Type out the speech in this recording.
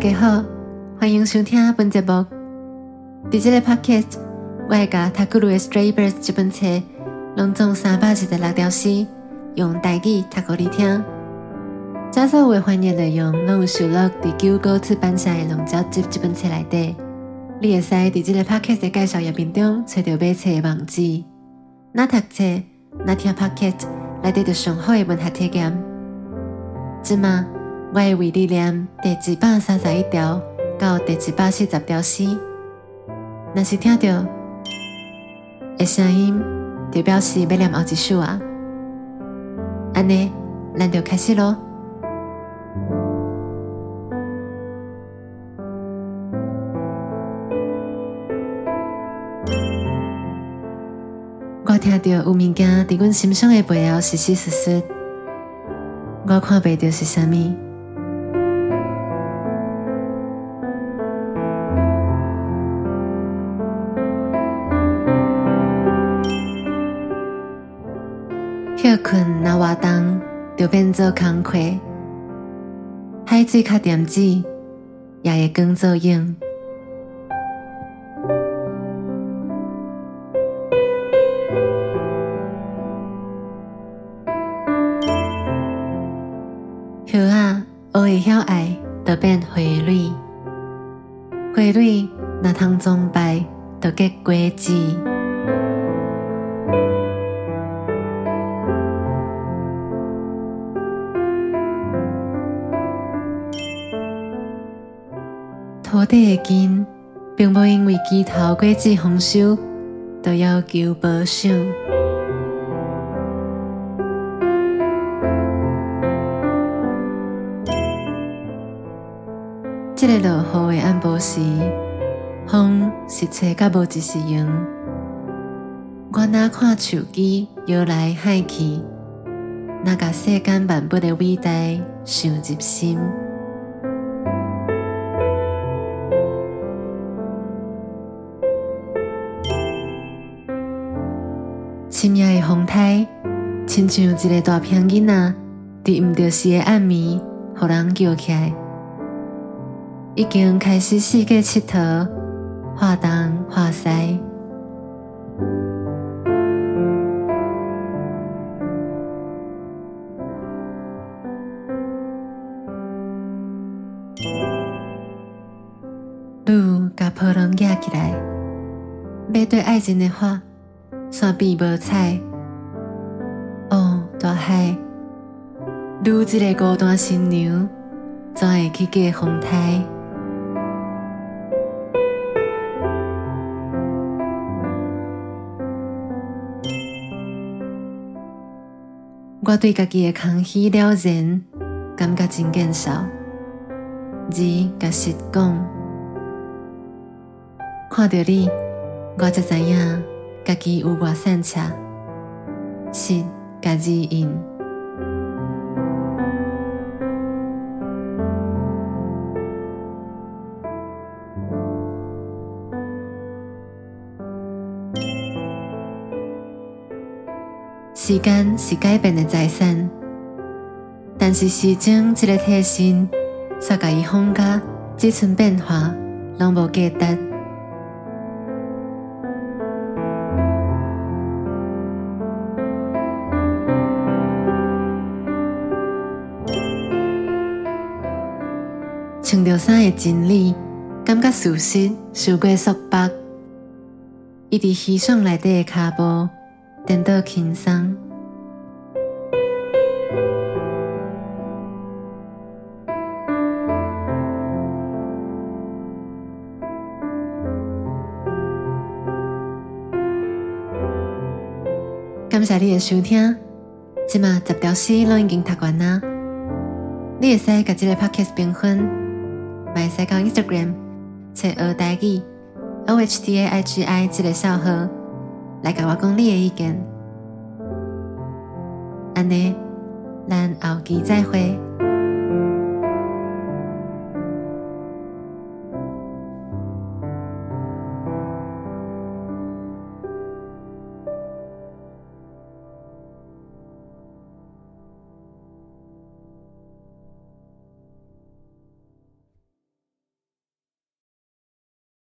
大家好，欢迎收听本节目。伫这个 podcast，我会甲《塔古鲁的 Stray Birds》这本册拢总三百二十六条诗，用台语读给你听。这所有翻译内容拢有收录伫九歌出版社的《龙角集》这本册内底。你会使伫这个 podcast 的介绍页面中找到买册的网址。那读册，那听 podcast，来得到上好的文学体验。即嘛，我会为你念第一百三十一条到第一百四十条诗。若是听到的声音，就表示要念后一首啊。安尼，咱就开始咯。我听到有物件伫阮心上的背后，实实实实，我看不到是啥物。休困若活动，就变做工课；海水较点子，也会光做影。叶啊，学会晓爱，就变花蕊；花蕊若通崇拜，就结果子。土地的根，并无因为枝头果子丰收，就要求保守。这个落雨的暗晡时，风是吹甲无一时用。我哪看手机摇来海去，哪甲世间万物的伟大想入心。深夜的风台，亲像一个大平囡仔，伫毋着时的暗暝，互人叫起来。已经开始四界佚佗，画东画西。路甲波浪架起来，面对爱情的话，山边无彩。哦，大海，如一个孤单新娘，怎会去过风台？我对家己的空虚了然，感觉真减少。二甲实讲，看到你，我才知影家己有偌善车。实甲字印，时间是改变的财产，但是时钟这个提醒，却甲伊放假，只剩变化，拢无价值。穿着衫的真理，感觉舒适，受过束缚，伊伫稀爽内底的脚步，颠倒轻松。感谢你的收听，即马十条诗拢已经读完啦。你会使甲即个 podcast 评分，买使到 Instagram 找学台语 O H T A I G I 即个小号来甲我讲你的意见。安尼，咱后期再会。